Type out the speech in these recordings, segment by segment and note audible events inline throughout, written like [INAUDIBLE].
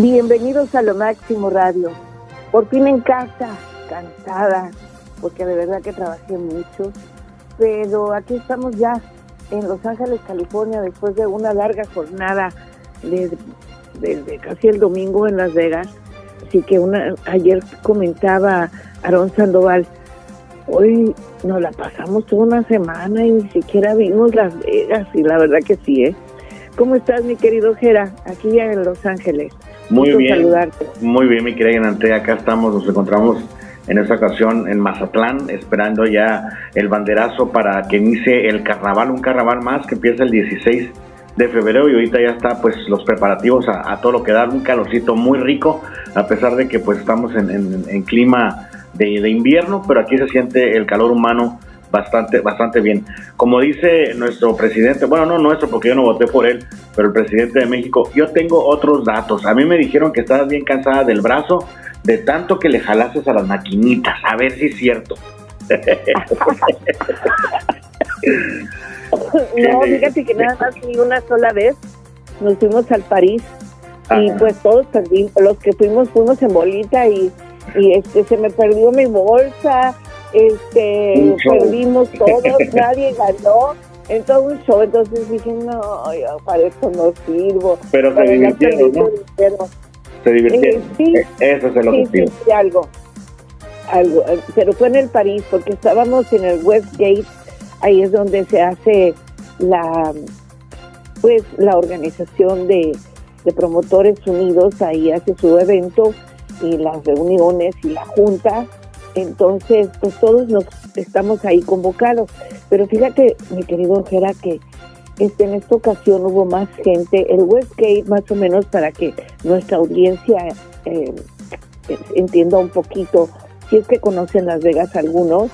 Bienvenidos a Lo Máximo Radio. Por fin en casa, cansada, porque de verdad que trabajé mucho, pero aquí estamos ya en Los Ángeles, California, después de una larga jornada desde, casi el domingo en Las Vegas. Así que una, ayer comentaba Aarón Sandoval, hoy nos la pasamos toda una semana y ni siquiera vimos Las Vegas, y la verdad que sí, ¿eh? ¿Cómo estás, mi querido Jera? Aquí ya en Los Ángeles. Muy bien. Muy bien, mi querida Yanante. Acá estamos, nos encontramos en esta ocasión en Mazatlán, esperando ya el banderazo para que inicie el carnaval, un carnaval más que empieza el 16 de febrero y ahorita ya está pues los preparativos a, todo lo que da, un calorcito muy rico, a pesar de que pues estamos en, clima de, de, invierno, pero aquí se siente el calor humano bastante, bastante bien. Como dice nuestro presidente, bueno, no nuestro porque yo no voté por él, pero el presidente de México, yo tengo otros datos. A mí me dijeron que estabas bien cansada del brazo de tanto que le jalases a las maquinitas, a ver si es cierto. [LAUGHS] no, fíjate que nada más ni una sola vez nos fuimos al París y pues todos perdimos, los que fuimos fuimos en bolita y, y este se me perdió mi bolsa, este, perdimos todos, [LAUGHS] nadie ganó en todo un show, entonces dije, no, yo para esto no sirvo. Pero se divirtieron, ¿no? Se divirtieron. Eh, sí, e-, Eso es el objetivo. Sí, algo, algo, eh, pero fue en el París, porque estábamos en el Westgate, ahí es donde se hace la, pues, la organización de, de promotores unidos, ahí hace su evento y las reuniones y la junta entonces, pues todos nos estamos ahí convocados. Pero fíjate, mi querido Jera, que este, en esta ocasión hubo más gente. El Westgate, más o menos, para que nuestra audiencia eh, entienda un poquito, si es que conocen Las Vegas algunos,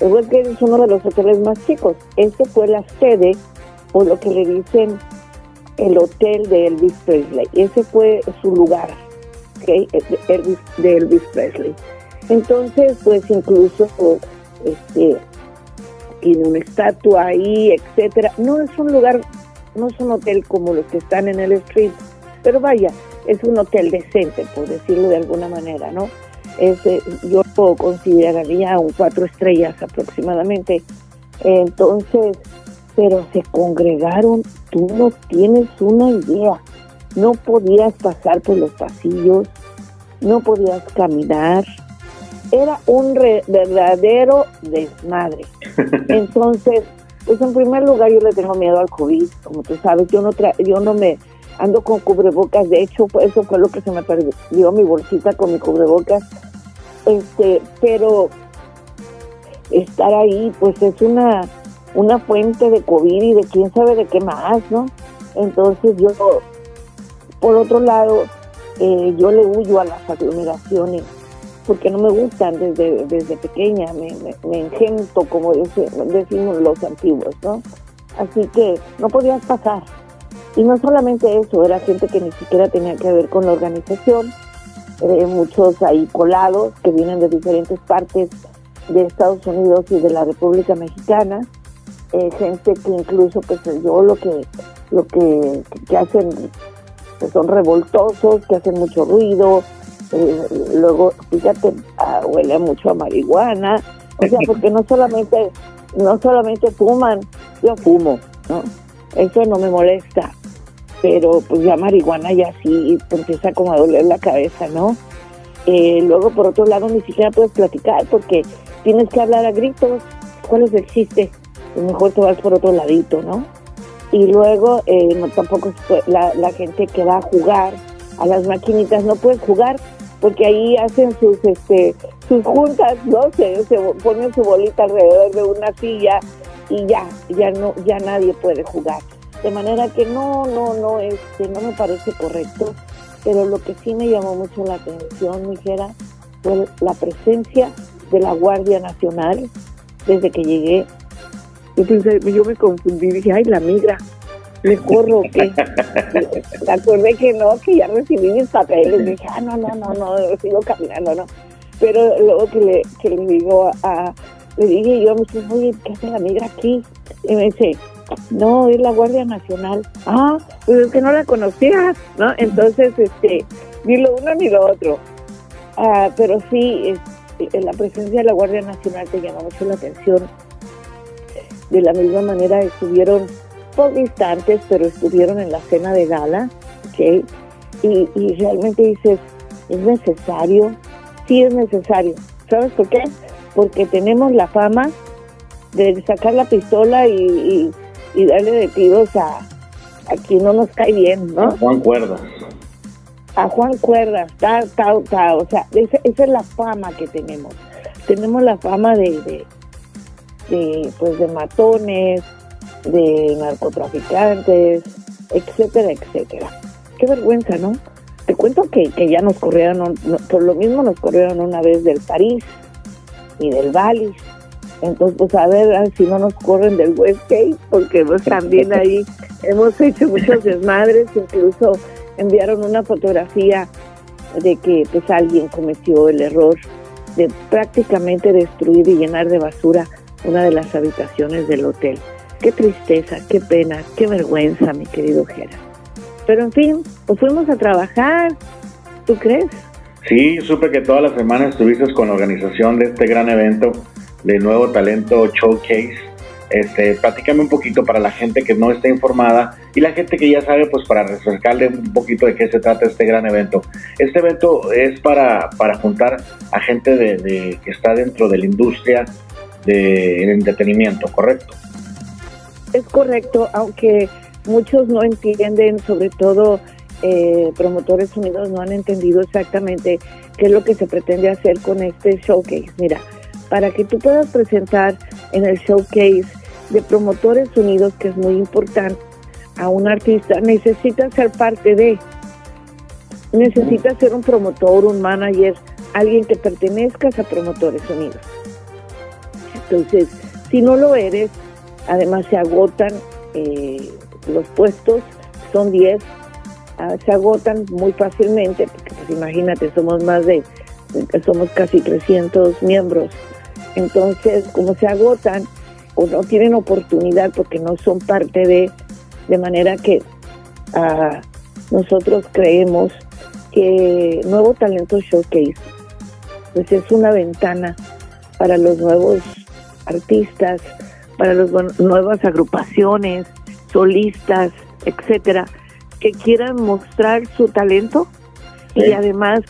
el Westgate es uno de los hoteles más chicos. Este fue la sede, o lo que le dicen el hotel de Elvis Presley. Ese fue su lugar, ¿okay? de Elvis Presley. Entonces, pues incluso este tiene una estatua ahí, etcétera. No es un lugar, no es un hotel como los que están en el street, pero vaya, es un hotel decente, por decirlo de alguna manera, ¿no? Es, eh, yo consideraría un cuatro estrellas aproximadamente. Entonces, pero se congregaron, tú no tienes una idea. No podías pasar por los pasillos, no podías caminar, era un verdadero desmadre. [LAUGHS] Entonces, pues en primer lugar yo le tengo miedo al COVID, como tú sabes, yo no yo no me ando con cubrebocas, de hecho pues, eso fue lo que se me perdió mi bolsita con mi cubrebocas. Este, pero estar ahí pues es una una fuente de COVID y de quién sabe de qué más, ¿no? Entonces yo por otro lado eh, yo le huyo a las aglomeraciones porque no me gustan desde, desde pequeña, me, me, engento, como decimos los antiguos, ¿no? Así que no podías pasar. Y no solamente eso, era gente que ni siquiera tenía que ver con la organización, eh, muchos ahí colados que vienen de diferentes partes de Estados Unidos y de la República Mexicana, eh, gente que incluso, pues yo lo que, lo que, que hacen, que son revoltosos, que hacen mucho ruido, eh, luego, fíjate, ah, huele mucho a marihuana, o sea, porque no solamente, no solamente fuman, yo fumo, ¿no? Eso no me molesta, pero pues ya marihuana ya sí empieza como a doler la cabeza, ¿no? Eh, luego, por otro lado, ni siquiera puedes platicar porque tienes que hablar a gritos. ¿Cuál es el chiste? Pues mejor te vas por otro ladito, ¿no? Y luego, eh, tampoco la, la gente que va a jugar a las maquinitas no puedes jugar porque ahí hacen sus este sus juntas, ¿no? Se, se ponen su bolita alrededor de una silla y ya, ya no, ya nadie puede jugar. De manera que no, no, no, este, no me parece correcto. Pero lo que sí me llamó mucho la atención, mijera, fue la presencia de la Guardia Nacional desde que llegué. Yo pensé, yo me confundí, dije, ay, la migra me corro que me acordé que no, que ya recibí mis papeles, dije, ah, no, no, no, no, sigo caminando, no. Pero luego que le, que le digo a, le dije yo, me dice, oye, ¿qué hace la migra aquí? Y me dice, no, es la Guardia Nacional. Ah, pues es que no la conocía, ¿no? Entonces, este, ni lo uno ni lo otro. Ah, pero sí, en la presencia de la Guardia Nacional te llamó mucho la atención. De la misma manera estuvieron por distantes, pero estuvieron en la cena de gala, ¿ok? Y, y realmente dices, ¿es necesario? Sí es necesario. ¿Sabes por qué? Porque tenemos la fama de sacar la pistola y, y, darle de tiros a, a quien no nos cae bien, ¿no? A Juan Cuerdas. A Juan Cuerdas, tal, tal, tal. O sea, esa, esa es la fama que tenemos. Tenemos la fama de, de, pues, de matones, de narcotraficantes, etcétera, etcétera. Qué vergüenza, ¿no? Te cuento que, que ya nos corrieron, por lo mismo nos corrieron una vez del París y del Valis. Entonces, pues a ver si no nos corren del Westgate, porque pues también ahí [LAUGHS] hemos hecho muchos desmadres, incluso enviaron una fotografía de que pues alguien cometió el error de prácticamente destruir y llenar de basura una de las habitaciones del hotel. Qué tristeza, qué pena, qué vergüenza, mi querido Gera. Pero en fin, pues fuimos a trabajar, ¿tú crees? Sí, supe que toda la semana estuviste con la organización de este gran evento de Nuevo Talento Showcase. Este, platícame un poquito para la gente que no está informada y la gente que ya sabe, pues para refrescarle un poquito de qué se trata este gran evento. Este evento es para, para juntar a gente de, que está dentro de la industria del entretenimiento, ¿correcto? Es correcto, aunque muchos no entienden, sobre todo eh, Promotores Unidos no han entendido exactamente qué es lo que se pretende hacer con este showcase. Mira, para que tú puedas presentar en el showcase de Promotores Unidos, que es muy importante, a un artista, necesitas ser parte de, necesitas ser un promotor, un manager, alguien que pertenezcas a Promotores Unidos. Entonces, si no lo eres, Además se agotan eh, los puestos, son 10, ah, se agotan muy fácilmente, porque pues imagínate, somos más de, somos casi 300 miembros. Entonces, como se agotan o no tienen oportunidad porque no son parte de, de manera que ah, nosotros creemos que Nuevo Talento Showcase pues es una ventana para los nuevos artistas, para las nuevas agrupaciones, solistas, etcétera, que quieran mostrar su talento y además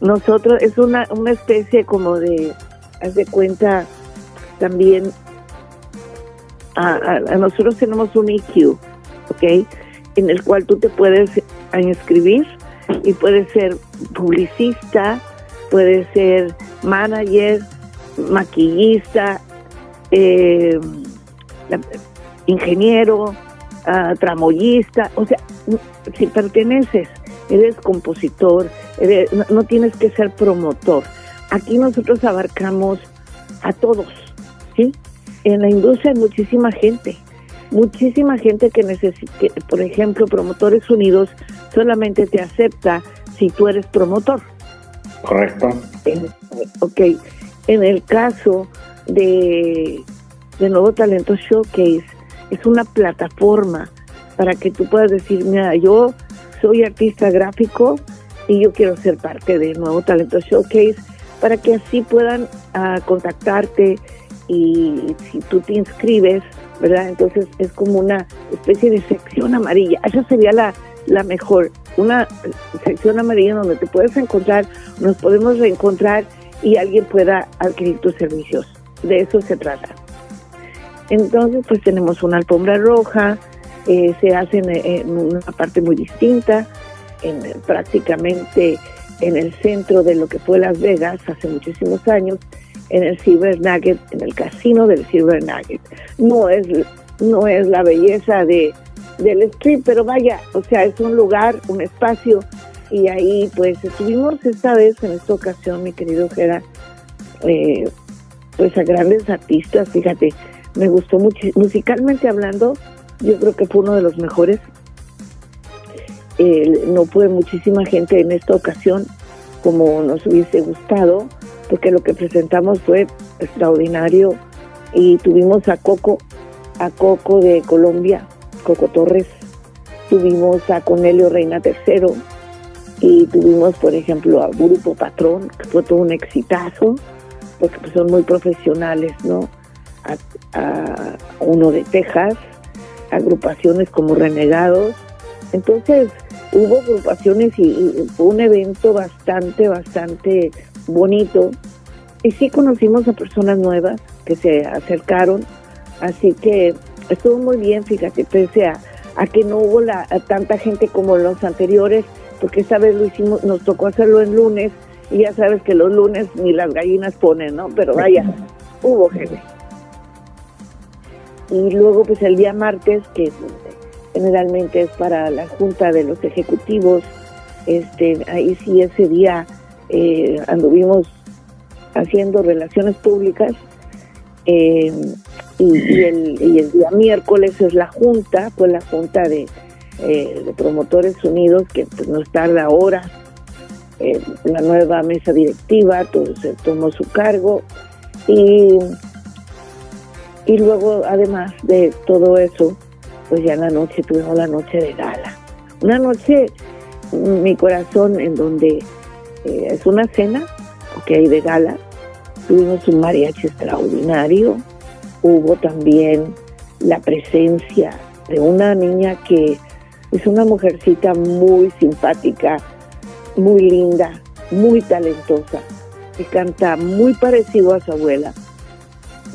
nosotros es una, una especie como de, haz de cuenta, también a, nosotros tenemos un EQ, ¿ok? En el cual tú te puedes inscribir y puedes ser publicista, puedes ser manager, maquillista, eh, ingeniero, uh, tramoyista, o sea, si perteneces, eres compositor, no, tienes que ser promotor. Aquí nosotros abarcamos a todos, ¿sí? En la industria hay muchísima gente, muchísima gente que necesita, por ejemplo, Promotores Unidos solamente te acepta si tú eres promotor. Correcto. ok, en el caso de Nuevo Talento Showcase es una plataforma para que tú puedas decir, mira, yo soy artista gráfico y yo quiero ser parte de Nuevo Talento Showcase para que así puedan ah, contactarte y si tú te inscribes, ¿verdad? Entonces es como una especie de sección amarilla. Esa sería la, la mejor, una sección amarilla donde te puedes encontrar, nos podemos reencontrar y alguien pueda adquirir tus servicios. De eso se trata. Entonces, pues tenemos una alfombra roja, eh, se hace en, una parte muy distinta, en, prácticamente en el centro de lo que fue Las Vegas hace muchísimos años, en el Silver Nugget, en el casino del Silver Nugget. No es, no es la belleza de, del street, pero vaya, o sea, es un lugar, un espacio, y ahí pues estuvimos esta vez, en esta ocasión, mi querido Gera, eh, pues a grandes artistas, fíjate, me gustó mucho, musicalmente hablando, yo creo que fue uno de los mejores. no fue muchísima gente en esta ocasión como nos hubiese gustado, porque lo que presentamos fue extraordinario. Y tuvimos a Coco, a Coco de Colombia, Coco Torres, tuvimos a Cornelio Reina III Y tuvimos, por ejemplo, a Grupo Patrón, que fue todo un exitazo, porque pues, son muy profesionales, ¿no? A, uno de Texas, agrupaciones como Renegados. Entonces, hubo agrupaciones y, fue un evento bastante, bastante bonito. Y sí conocimos a personas nuevas que se acercaron, así que estuvo muy bien, fíjate, pese a, a que no hubo la, tanta gente como los anteriores, porque esta vez lo hicimos, nos tocó hacerlo en lunes, y ya sabes que los lunes ni las gallinas ponen, ¿no? Pero vaya, hubo gente. Y luego pues el día martes, que generalmente es para la junta de los ejecutivos, este, ahí sí ese día eh, anduvimos haciendo relaciones públicas eh, y, el, día miércoles es la junta, pues la junta de, eh, de promotores unidos que pues, nos tarda horas eh, la nueva mesa directiva, todo se tomó su cargo y, y luego además de todo eso, pues ya en la noche tuvimos la noche de gala. Una noche, mi corazón, en donde eh, es una cena, ok, de gala, tuvimos un mariachi extraordinario, hubo también la presencia de una niña que es una mujercita muy simpática, muy linda, muy talentosa, que canta muy parecido a su abuela.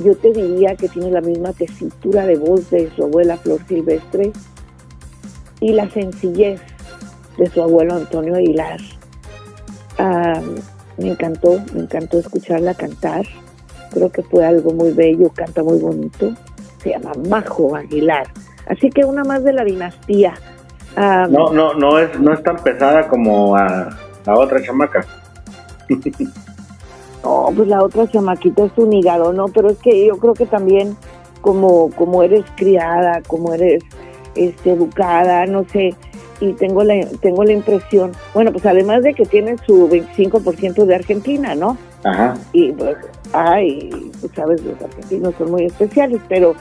Yo te diría que tiene la misma tesitura de voz de su abuela Flor Silvestre y la sencillez de su abuelo Antonio Aguilar. Ah, me encantó, me encantó escucharla cantar. Creo que fue algo muy bello, canta muy bonito. Se llama Majo Aguilar. Así que una más de la dinastía no, no, no es, no es tan pesada como a la otra chamaca. [LAUGHS] no, pues la otra chamaquita es un hígado, ¿no? Pero es que yo creo que también como, como eres criada, como eres este, educada, no sé, y tengo la, tengo la impresión, bueno, pues además de que tiene su 25% de Argentina, ¿no? Ajá. Y pues, ay, pues sabes, los argentinos son muy especiales, pero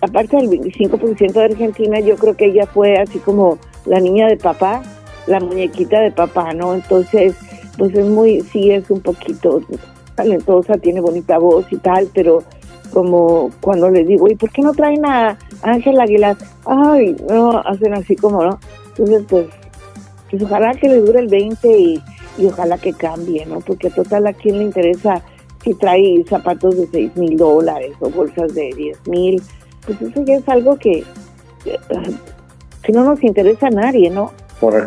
aparte del 25% de Argentina, yo creo que ella fue así como la niña de papá, la muñequita de papá, ¿no? Entonces, pues es muy, sí es un poquito talentosa, tiene bonita voz y tal, pero como cuando le digo, ¿y por qué no traen a Ángel Aguilar? Ay, no, hacen así como, ¿no? Entonces, pues, pues ojalá que le dure el 20 y, y ojalá que cambie, ¿no? Porque total, ¿a quién le interesa si trae zapatos de 6 mil dólares o bolsas de 10 mil? Pues eso ya es algo que, que no nos interesa a nadie, ¿no?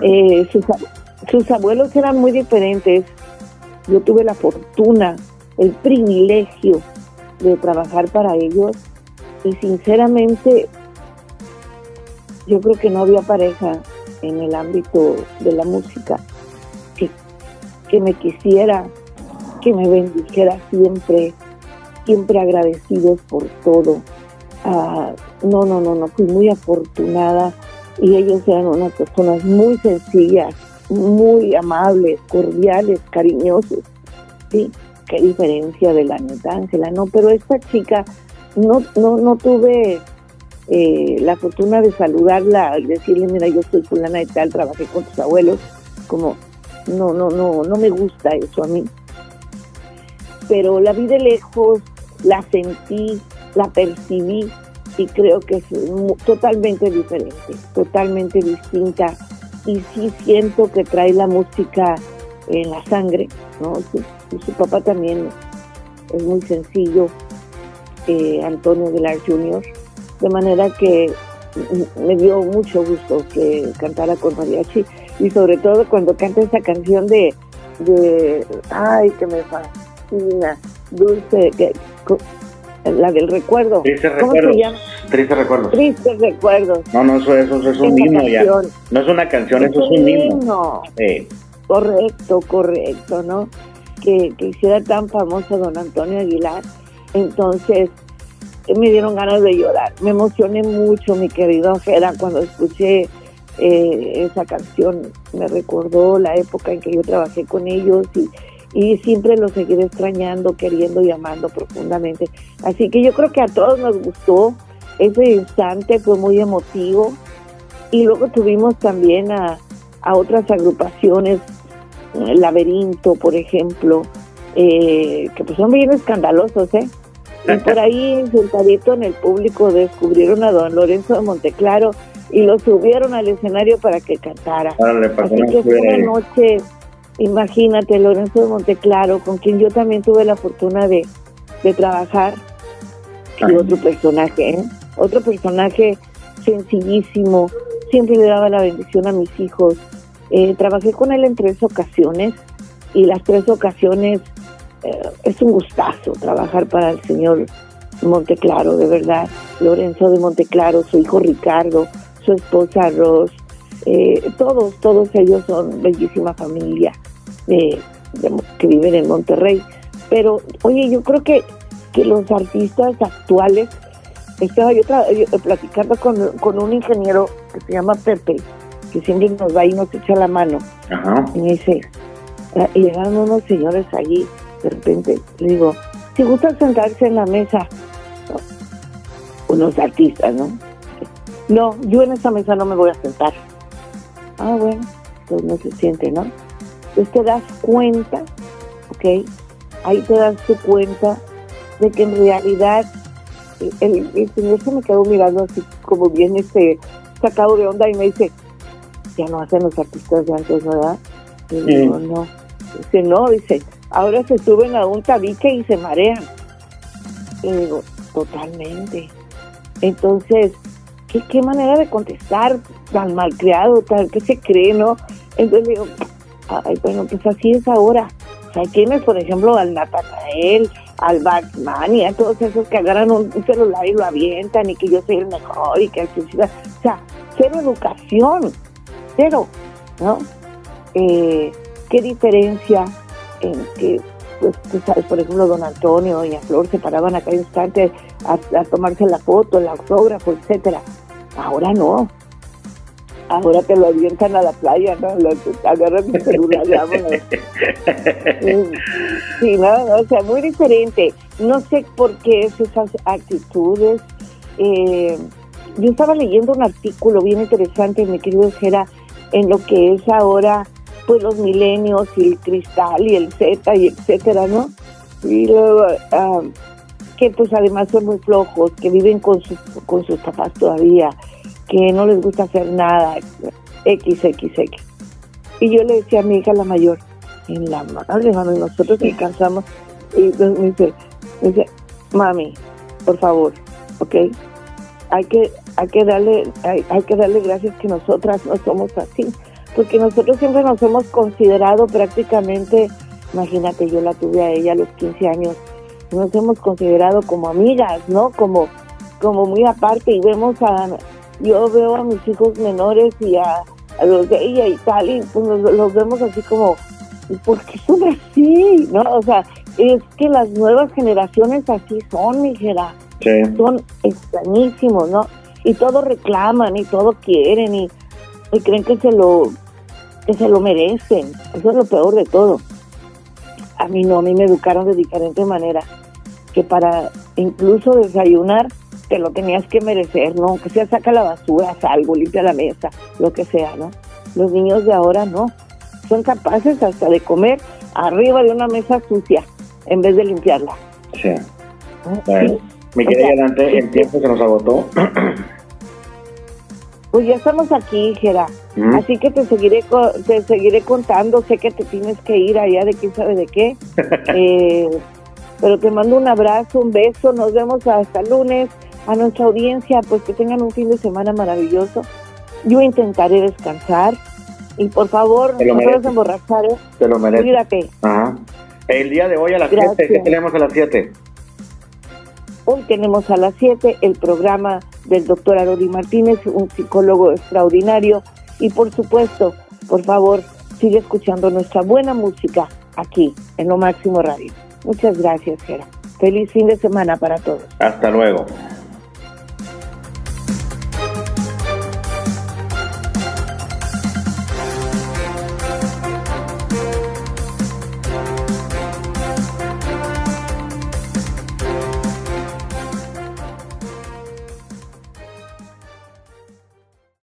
Eh, sus, sus abuelos eran muy diferentes. Yo tuve la fortuna, el privilegio de trabajar para ellos y sinceramente yo creo que no había pareja en el ámbito de la música que, que me quisiera, que me bendijera siempre, siempre agradecidos por todo. Ah, no, no, no, no, fui muy afortunada y ellos eran unas personas muy sencillas, muy amables, cordiales, cariñosos. Sí, qué diferencia de la neta, Ángela, no, pero esta chica no, no, no tuve eh, la fortuna de saludarla, decirle, mira, yo soy fulana y tal, trabajé con tus abuelos, como, no, no, no, no me gusta eso a mí. Pero la vi de lejos, la sentí, la percibí y creo que es totalmente diferente, totalmente distinta. Y sí siento que trae la música en la sangre, ¿no? Su, papá también es muy sencillo, eh, Antonio Aguilar Jr., de manera que me dio mucho gusto que cantara con mariachi y sobre todo cuando canta esa canción de, de ay, que me fascina, dulce, que la del recuerdo. Triste ¿Cómo se llama? Triste recuerdos. Triste recuerdos. No, no, eso, eso, es un himno ya. No es una canción, eso es un himno. Correcto, correcto, ¿no? Que, que hiciera tan famoso don Antonio Aguilar. Entonces, me dieron ganas de llorar. Me emocioné mucho, mi querido Fera, cuando escuché eh, esa canción. Me recordó la época en que yo trabajé con ellos y y siempre lo seguiré extrañando, queriendo y amando profundamente. Así que yo creo que a todos nos gustó ese instante, fue muy emotivo. Y luego tuvimos también a, a otras agrupaciones, el Laberinto, por ejemplo, eh, que pues son bien escandalosos, ¿eh? Y por ahí, sentadito en el público, descubrieron a don Lorenzo de Monteclaro y lo subieron al escenario para que cantara. Así que fue una noche, imagínate, Lorenzo de Monteclaro, con quien yo también tuve la fortuna de, trabajar, y otro personaje, ¿eh? otro personaje sencillísimo, siempre le daba la bendición a mis hijos. Eh, trabajé con él en tres ocasiones y las tres ocasiones eh, es un gustazo trabajar para el señor Monteclaro, de verdad. Lorenzo de Monteclaro, su hijo Ricardo, su esposa Ros, eh, todos, todos ellos son bellísima familia que viven en Monterrey. Pero, oye, yo creo que, que los artistas actuales, estaba yo, platicando con, con, un ingeniero que se llama Pepe, que siempre nos va y nos echa la mano. Y me dice, ah, llegaron unos señores allí de repente le digo, si gusta sentarse en la mesa, unos artistas, ¿no? No, yo en esa mesa no me voy a sentar. Ah, bueno, pues no se siente, ¿no? Entonces te das cuenta, ¿ok? Ahí te das tu cuenta de que en realidad el, señor se me quedó mirando así como bien este sacado de onda y me dice, ya no hacen los artistas de antes, ¿verdad? Y digo, no. Dice, no, dice, ahora se suben a un tabique y se marean. Y digo, totalmente. Entonces, ¿qué, qué manera de contestar tan malcriado, tal que se cree, ¿no? Entonces digo, ay, bueno, pues así es ahora. O sea, tienes, por ejemplo, al Natanael, al Batman y a todos esos que agarran un, celular y lo avientan y que yo soy el mejor y que o sea, cero educación, cero, ¿no? Eh, ¿Qué diferencia en que, pues, tú sabes, por ejemplo, don Antonio y a Flor se paraban acá instante a, a tomarse la foto, el autógrafo, etcétera. Ahora no. Ahora te lo avientan a la playa, ¿no? Lo, agarran mi celular, vámonos. [LAUGHS] Sí, no, no, o sea, muy diferente. No sé por qué es esas actitudes. Eh, yo estaba leyendo un artículo bien interesante, mi querido Jera, en lo que es ahora pues los milenios y el cristal y el Z y etcétera, ¿no? Y luego, ah, que pues además son muy flojos, que viven con sus, con sus papás todavía, que no les gusta hacer nada, XXX. Y yo le decía a mi hija la mayor, en la madre, mami, nosotros descansamos. Y entonces me dice, me dice, mami, por favor, ¿ok? Hay que, hay que darle, hay, hay que darle gracias que nosotras no somos así porque nosotros siempre nos hemos considerado prácticamente, imagínate, yo la tuve a ella a los 15 años, nos hemos considerado como amigas, ¿no? Como, como muy aparte y vemos a, yo veo a mis hijos menores y a, los de ella y tal, y pues los, vemos así como, ¿por qué son así? ¿No? O sea, es que las nuevas generaciones así son, mi hija. Son extrañísimos, ¿no? Y todo reclaman y todo quieren y, y creen que se lo que se lo merecen. Eso es lo peor de todo. A mí no, a mí me educaron de diferente manera, que para incluso desayunar te lo tenías que merecer, ¿no? Que sea saca la basura, algo, limpia la mesa, lo que sea, ¿no? Los niños de ahora no. Son capaces hasta de comer arriba de una mesa sucia en vez de limpiarla. Sí. Bueno, Mi querida adelante, el tiempo se nos agotó. [CLEARS THROAT] Pues ya estamos aquí, Jera. Así que te seguiré te seguiré contando. Sé que te tienes que ir allá de quién sabe de qué. [LAUGHS] Eh, pero te mando un abrazo, un beso. Nos vemos hasta lunes. A nuestra audiencia, pues que tengan un fin de semana maravilloso. Yo intentaré descansar. Y por favor, no puedes emborrachar. ¿eh? Te lo mereces. Cuídate. Ajá. El día de hoy a las 7. ¿Qué tenemos a las 7? Hoy tenemos a las 7 el programa del doctor Arodi Martínez, un psicólogo extraordinario. Y por supuesto, por favor, sigue escuchando nuestra buena música aquí en Lo Máximo Radio. Muchas gracias, Gera. Feliz fin de semana para todos. Hasta luego.